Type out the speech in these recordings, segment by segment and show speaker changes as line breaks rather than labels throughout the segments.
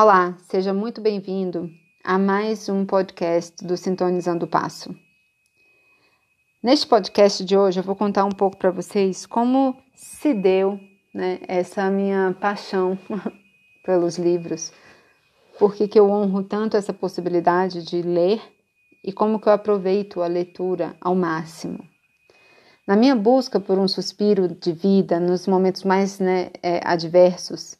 Olá, seja muito bem-vindo a mais um podcast do Sintonizando o Passo. Neste podcast de hoje eu vou contar um pouco para vocês como se deu né, essa minha paixão pelos livros, porque que eu honro tanto essa possibilidade de ler e como que eu aproveito a leitura ao máximo. Na minha busca por um suspiro de vida nos momentos mais né, é, adversos,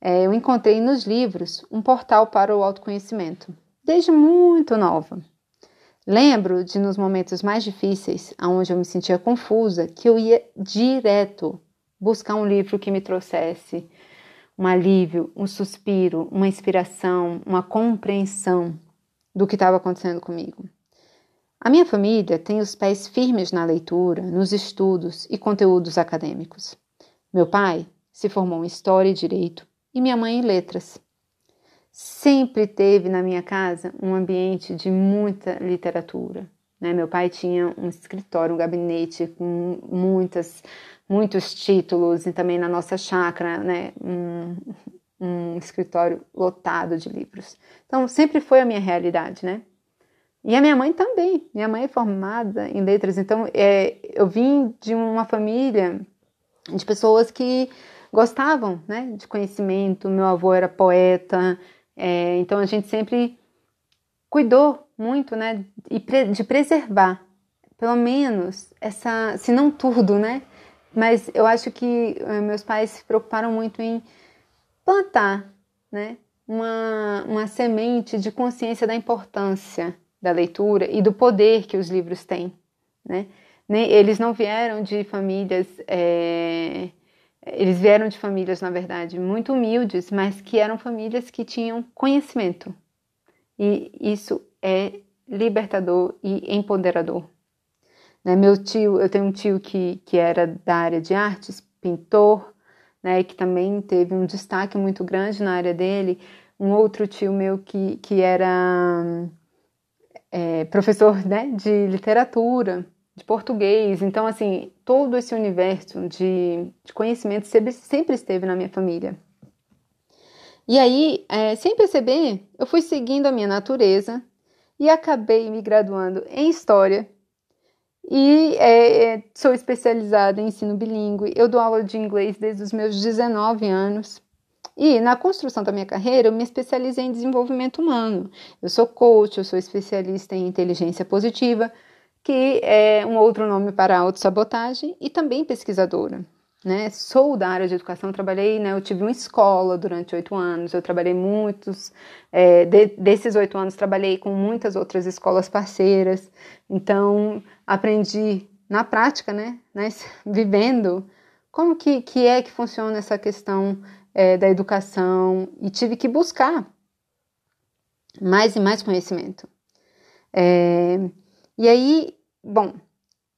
é, eu encontrei nos livros um portal para o autoconhecimento, desde muito nova. Lembro de nos momentos mais difíceis, onde eu me sentia confusa, que eu ia direto buscar um livro que me trouxesse um alívio, um suspiro, uma inspiração, uma compreensão do que estava acontecendo comigo. A minha família tem os pés firmes na leitura, nos estudos e conteúdos acadêmicos. Meu pai se formou em História e Direito e minha mãe em letras. Sempre teve na minha casa um ambiente de muita literatura. Né? Meu pai tinha um escritório, um gabinete com muitas, muitos títulos e também na nossa chácara, né? um, um escritório lotado de livros. Então sempre foi a minha realidade, né? E a minha mãe também. Minha mãe é formada em letras, então é, eu vim de uma família de pessoas que gostavam né, de conhecimento. Meu avô era poeta, é, então a gente sempre cuidou muito né, de preservar, pelo menos, essa, se não tudo, né? Mas eu acho que eh, meus pais se preocuparam muito em plantar né, uma, uma semente de consciência da importância da leitura e do poder que os livros têm. Né? Eles não vieram de famílias é, eles vieram de famílias, na verdade, muito humildes, mas que eram famílias que tinham conhecimento. E isso é libertador e empoderador. Né? Meu tio, eu tenho um tio que, que era da área de artes, pintor, né, que também teve um destaque muito grande na área dele. Um outro tio meu que, que era é, professor né, de literatura, de português. Então, assim, todo esse universo de, de conhecimento sempre, sempre, esteve na minha família. E aí, é, sem perceber, eu fui seguindo a minha natureza e acabei me graduando em História. E é, é sou especializada em ensino bilíngue. Eu dou aula de inglês desde os meus 19 anos. E na construção da minha carreira, eu me especializei em desenvolvimento humano. Eu sou coach, eu sou especialista em inteligência positiva, que é um outro nome para autossabotagem, e também pesquisadora. Né? Sou da área de educação, trabalhei, né? Eu tive uma escola durante oito anos, eu trabalhei muitos, é, de, desses oito anos trabalhei com muitas outras escolas parceiras, então aprendi na prática, né? Vivendo, como que, que é que funciona essa questão é, da educação e tive que buscar mais e mais conhecimento. É, e aí, bom,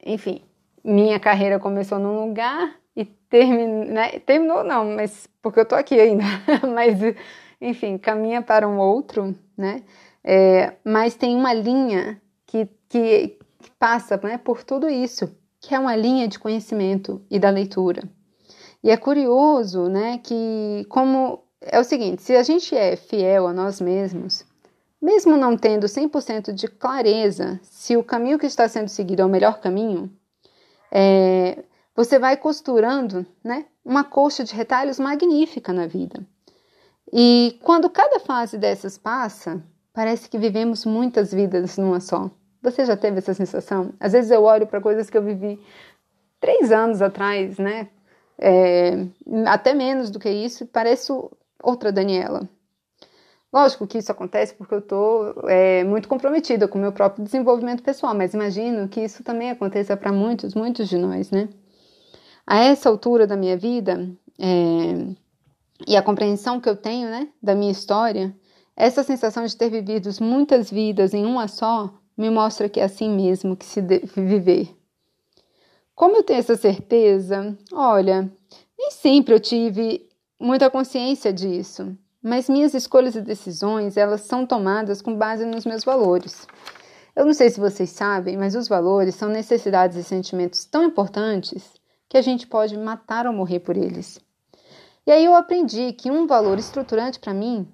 enfim, minha carreira começou num lugar e terminou, né, terminou não, mas porque eu tô aqui ainda, mas enfim, caminha para um outro, né? É, mas tem uma linha que, que, que passa né, por tudo isso, que é uma linha de conhecimento e da leitura. E é curioso, né, que como é o seguinte, se a gente é fiel a nós mesmos, mesmo não tendo 100% de clareza se o caminho que está sendo seguido é o melhor caminho, é, você vai costurando né, uma coxa de retalhos magnífica na vida. E quando cada fase dessas passa, parece que vivemos muitas vidas numa só. Você já teve essa sensação? Às vezes eu olho para coisas que eu vivi três anos atrás, né? É, até menos do que isso, pareço outra Daniela. Lógico que isso acontece porque eu estou é, muito comprometida com o meu próprio desenvolvimento pessoal, mas imagino que isso também aconteça para muitos, muitos de nós, né? A essa altura da minha vida, é, e a compreensão que eu tenho, né, da minha história, essa sensação de ter vivido muitas vidas em uma só me mostra que é assim mesmo que se deve viver. Como eu tenho essa certeza? Olha, nem sempre eu tive muita consciência disso mas minhas escolhas e decisões, elas são tomadas com base nos meus valores. Eu não sei se vocês sabem, mas os valores são necessidades e sentimentos tão importantes que a gente pode matar ou morrer por eles. E aí eu aprendi que um valor estruturante para mim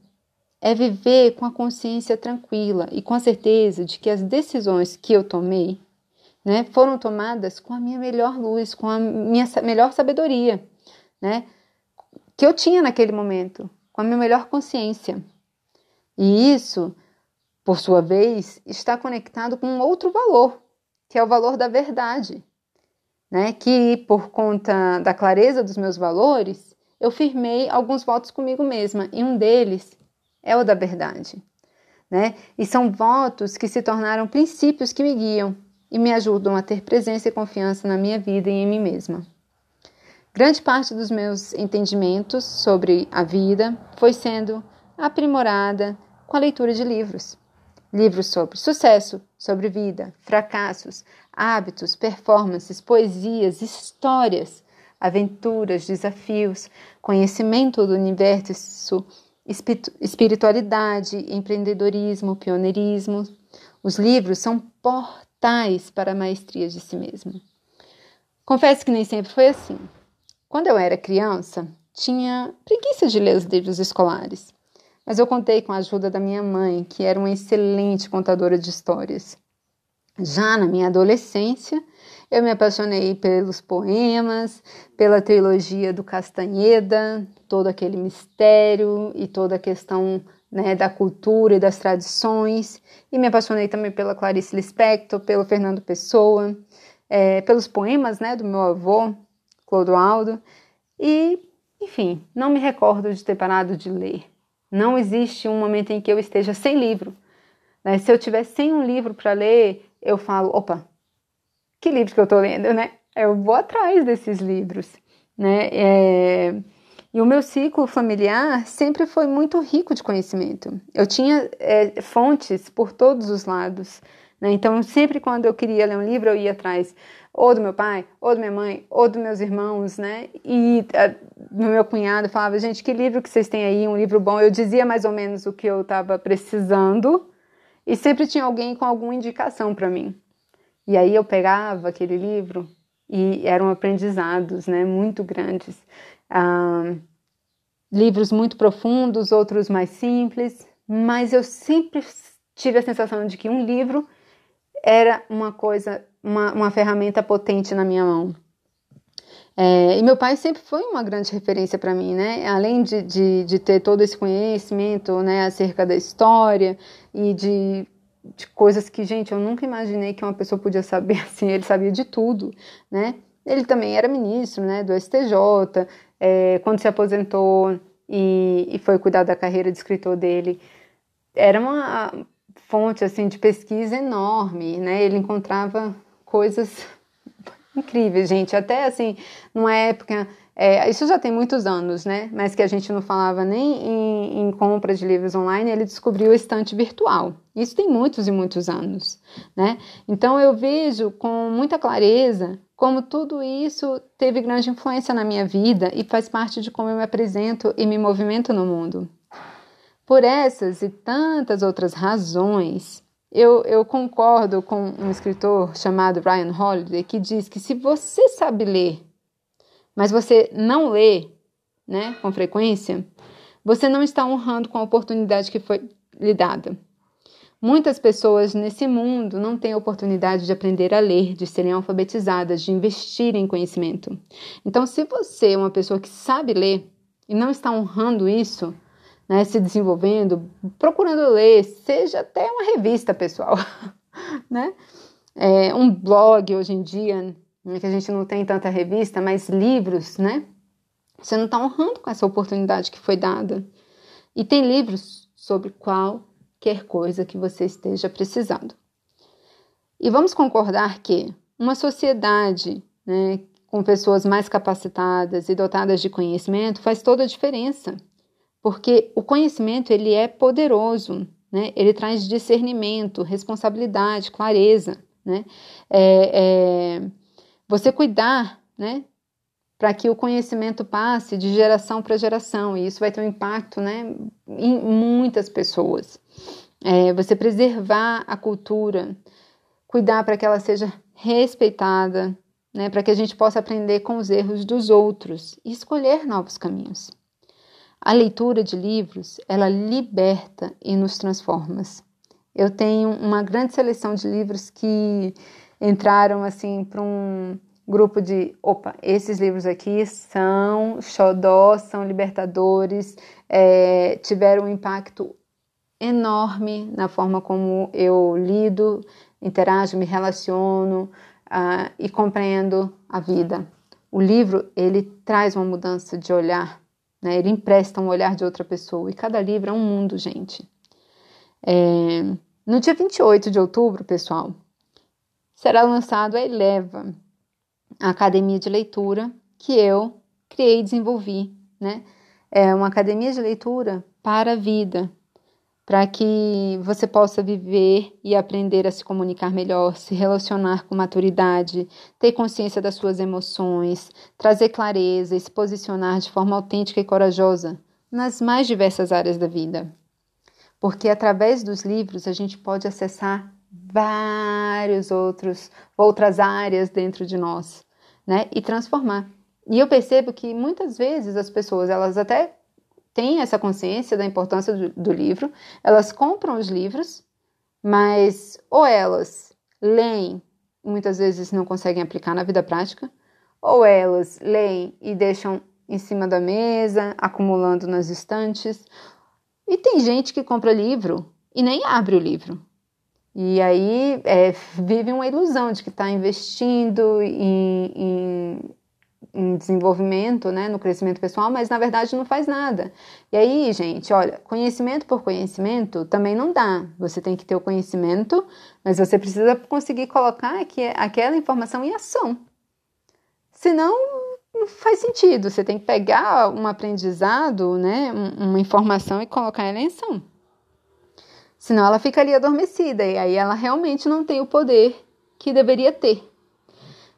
é viver com a consciência tranquila e com a certeza de que as decisões que eu tomei né, foram tomadas com a minha melhor luz, com a minha melhor sabedoria, né, que eu tinha naquele momento, com a minha melhor consciência. E isso, por sua vez, está conectado com outro valor, que é o valor da verdade, né, que por conta da clareza dos meus valores, eu firmei alguns votos comigo mesma, e um deles é o da verdade. Né? E são votos que se tornaram princípios que me guiam e me ajudam a ter presença e confiança na minha vida e em mim mesma. Grande parte dos meus entendimentos sobre a vida foi sendo aprimorada com a leitura de livros. Livros sobre sucesso, sobre vida, fracassos, hábitos, performances, poesias, histórias, aventuras, desafios, conhecimento do universo, espiritualidade, empreendedorismo, pioneirismo. Os livros são portais para a maestria de si mesmo. Confesso que nem sempre foi assim. Quando eu era criança, tinha preguiça de ler os livros escolares, mas eu contei com a ajuda da minha mãe, que era uma excelente contadora de histórias. Já na minha adolescência, eu me apaixonei pelos poemas, pela trilogia do Castanheda, todo aquele mistério e toda a questão né, da cultura e das tradições, e me apaixonei também pela Clarice Lispector, pelo Fernando Pessoa, é, pelos poemas né, do meu avô, Clodoaldo, e, enfim, não me recordo de ter parado de ler. Não existe um momento em que eu esteja sem livro. Né? Se eu tiver sem um livro para ler, eu falo, opa, que livro que eu estou lendo, né? Eu vou atrás desses livros, né? É... E o meu ciclo familiar sempre foi muito rico de conhecimento. Eu tinha é, fontes por todos os lados. Né? Então, sempre quando eu queria ler um livro, eu ia atrás ou do meu pai, ou da minha mãe, ou dos meus irmãos, né? E a, meu cunhado falava, gente, que livro que vocês têm aí? Um livro bom. Eu dizia mais ou menos o que eu estava precisando e sempre tinha alguém com alguma indicação para mim. E aí eu pegava aquele livro e eram aprendizados, né? Muito grandes ah, livros muito profundos, outros mais simples, mas eu sempre tive a sensação de que um livro era uma coisa, uma, uma ferramenta potente na minha mão. É, e meu pai sempre foi uma grande referência para mim, né? Além de, de, de, ter todo esse conhecimento né, acerca da história e de, de coisas que, gente, eu nunca imaginei que uma pessoa podia saber assim, ele sabia de tudo, né? Ele também era ministro né, do STJ, é, quando se aposentou e, e, foi cuidar da carreira de escritor dele, era uma fonte assim de pesquisa enorme, né? Ele encontrava coisas incríveis, gente. Até assim, numa época, é, isso já tem muitos anos, né? Mas que a gente não falava nem em, em compra de livros online, ele descobriu o estante virtual. Isso tem muitos e muitos anos, né? Então eu vejo com muita clareza como tudo isso teve grande influência na minha vida e faz parte de como eu me apresento e me movimento no mundo. Por essas e tantas outras razões, eu, eu, concordo com um escritor chamado Ryan Holiday que diz que se você sabe ler, mas você não lê né, com frequência, você não está honrando com a oportunidade que foi lhe dada. Muitas pessoas nesse mundo não têm oportunidade de aprender a ler, de serem alfabetizadas, de investir em conhecimento. Então, se você é uma pessoa que sabe ler e não está honrando isso, né, se desenvolvendo, procurando ler, seja até uma revista, pessoal, né? É, um blog hoje em dia, né, que a gente não tem tanta revista, mas livros, né? Você não está honrando com essa oportunidade que foi dada. E tem livros sobre qual qualquer coisa que você esteja precisando. E vamos concordar que uma sociedade né, com pessoas mais capacitadas e dotadas de conhecimento faz toda a diferença, porque o conhecimento ele é poderoso, né? ele traz discernimento, responsabilidade, clareza. Né? É, é, você cuidar né, para que o conhecimento passe de geração para geração, e isso vai ter um impacto né, em muitas pessoas. É, você preservar a cultura, cuidar para que ela seja respeitada, né, para que a gente possa aprender com os erros dos outros e escolher novos caminhos. A leitura de livros, ela liberta e nos transforma. Eu tenho uma grande seleção de livros que entraram assim para um grupo de, opa, esses livros aqui são xodó, são libertadores, é, tiveram um impacto enorme na forma como eu lido, interajo, me relaciono uh, e compreendo a vida. O livro ele traz uma mudança de olhar né? Ele empresta um olhar de outra pessoa. E cada livro é um mundo, gente. É... No dia 28 de outubro, pessoal, será lançado a Eleva, a academia de leitura que eu criei e desenvolvi. Né? É uma academia de leitura para a vida, para que você possa viver e aprender a se comunicar melhor, se relacionar com maturidade, ter consciência das suas emoções, trazer clareza e se posicionar de forma autêntica e corajosa nas mais diversas áreas da vida. Porque através dos livros a gente pode acessar vários outros outras áreas dentro de nós, né? E transformar. E eu percebo que muitas vezes as pessoas, elas até têm essa consciência da importância do, do livro, elas compram os livros, mas ou elas leem, muitas vezes não conseguem aplicar na vida prática, ou elas leem e deixam em cima da mesa, acumulando nas estantes. E tem gente que compra livro e nem abre o livro. E aí é, vive uma ilusão de que está investindo em, em em desenvolvimento, né, no crescimento pessoal, mas na verdade não faz nada. E aí, gente, olha, conhecimento por conhecimento também não dá. Você tem que ter o conhecimento, mas você precisa conseguir colocar aqui, aquela informação em ação. Senão, não faz sentido. Você tem que pegar um aprendizado, né, uma informação e colocar ela em ação. Senão ela fica ali adormecida e aí ela realmente não tem o poder que deveria ter.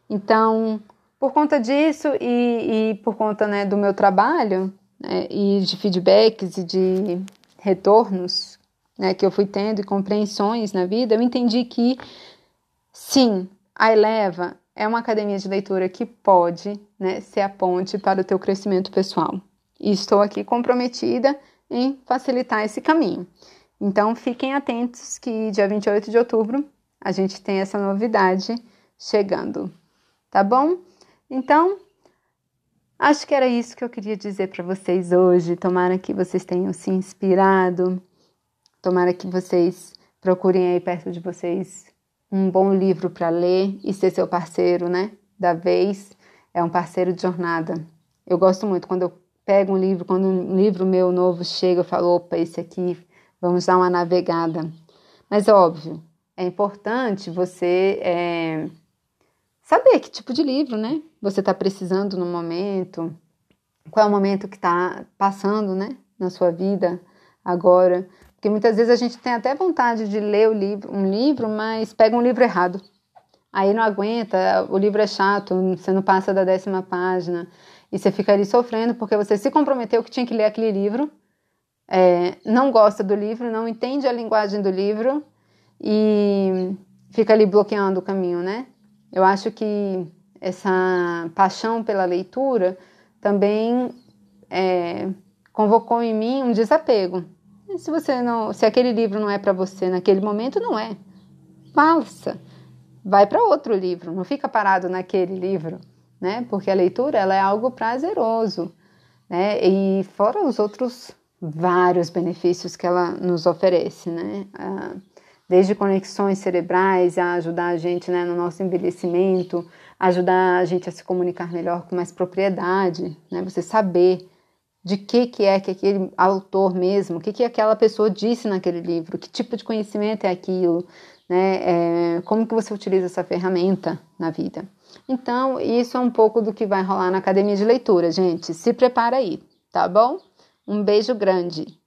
Então, por conta disso e, e por conta né, do meu trabalho né, e de feedbacks e de retornos né, que eu fui tendo e compreensões na vida, eu entendi que sim, a Eleva é uma academia de leitura que pode né, ser a ponte para o teu crescimento pessoal. E estou aqui comprometida em facilitar esse caminho. Então fiquem atentos que dia 28 de outubro a gente tem essa novidade chegando, tá bom? Então, acho que era isso que eu queria dizer para vocês hoje. Tomara que vocês tenham se inspirado. Tomara que vocês procurem aí perto de vocês um bom livro para ler e ser seu parceiro, né? Da vez é um parceiro de jornada. Eu gosto muito quando eu pego um livro, quando um livro meu novo chega, eu falo, opa, esse aqui, vamos dar uma navegada. Mas óbvio, é importante você é, saber que tipo de livro, né? Você está precisando no momento, qual é o momento que está passando, né? Na sua vida agora. Porque muitas vezes a gente tem até vontade de ler livro, um livro, mas pega um livro errado. Aí não aguenta, o livro é chato, você não passa da décima página. E você fica ali sofrendo porque você se comprometeu que tinha que ler aquele livro, é, não gosta do livro, não entende a linguagem do livro e fica ali bloqueando o caminho, né? Eu acho que essa paixão pela leitura também é, convocou em mim um desapego. E se você não, se aquele livro não é para você naquele momento, não é. Passa, vai para outro livro, não fica parado naquele livro, né? Porque a leitura ela é algo prazeroso, né? E fora os outros vários benefícios que ela nos oferece, né? Ah, desde conexões cerebrais a ajudar a gente né, no nosso envelhecimento, ajudar a gente a se comunicar melhor com mais propriedade, né? Você saber de que que é que aquele autor mesmo, o que que aquela pessoa disse naquele livro, que tipo de conhecimento é aquilo, né? É, como que você utiliza essa ferramenta na vida. Então, isso é um pouco do que vai rolar na academia de leitura, gente. Se prepara aí, tá bom? Um beijo grande.